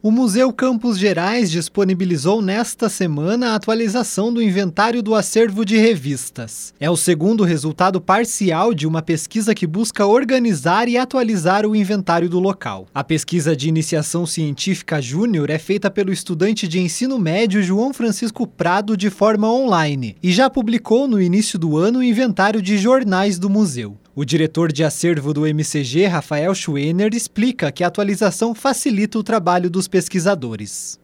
O Museu Campos Gerais disponibilizou nesta semana a atualização do inventário do acervo de revistas. É o segundo resultado parcial de uma pesquisa que busca organizar e atualizar o inventário do local. A pesquisa de iniciação científica júnior é feita pelo estudante de ensino médio João Francisco Prado de forma online e já publicou no início do ano o inventário de jornais do museu. O diretor de acervo do MCG, Rafael Schwener, explica que a atualização facilita o trabalho dos pesquisadores.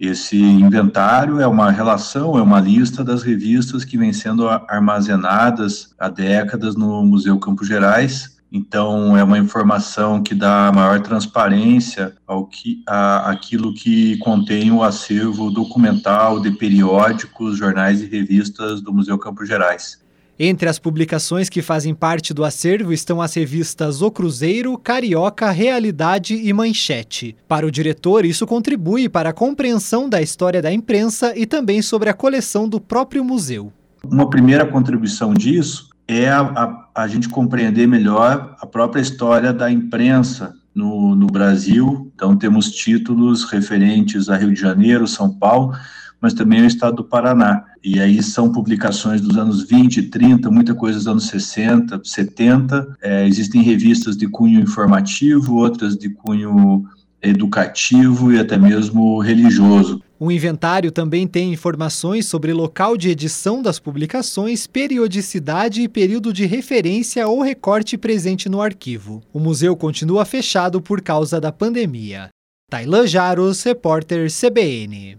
Esse inventário é uma relação, é uma lista das revistas que vêm sendo armazenadas há décadas no Museu Campos Gerais. Então, é uma informação que dá maior transparência ao que, a, aquilo que contém o acervo documental de periódicos, jornais e revistas do Museu Campos Gerais. Entre as publicações que fazem parte do acervo estão as revistas O Cruzeiro, Carioca, Realidade e Manchete. Para o diretor, isso contribui para a compreensão da história da imprensa e também sobre a coleção do próprio museu. Uma primeira contribuição disso é a, a, a gente compreender melhor a própria história da imprensa no, no Brasil. Então, temos títulos referentes a Rio de Janeiro, São Paulo mas também o estado do Paraná. E aí são publicações dos anos 20, 30, muita coisa dos anos 60, 70. É, existem revistas de cunho informativo, outras de cunho educativo e até mesmo religioso. O inventário também tem informações sobre local de edição das publicações, periodicidade e período de referência ou recorte presente no arquivo. O museu continua fechado por causa da pandemia. Tailan Jaros, repórter CBN.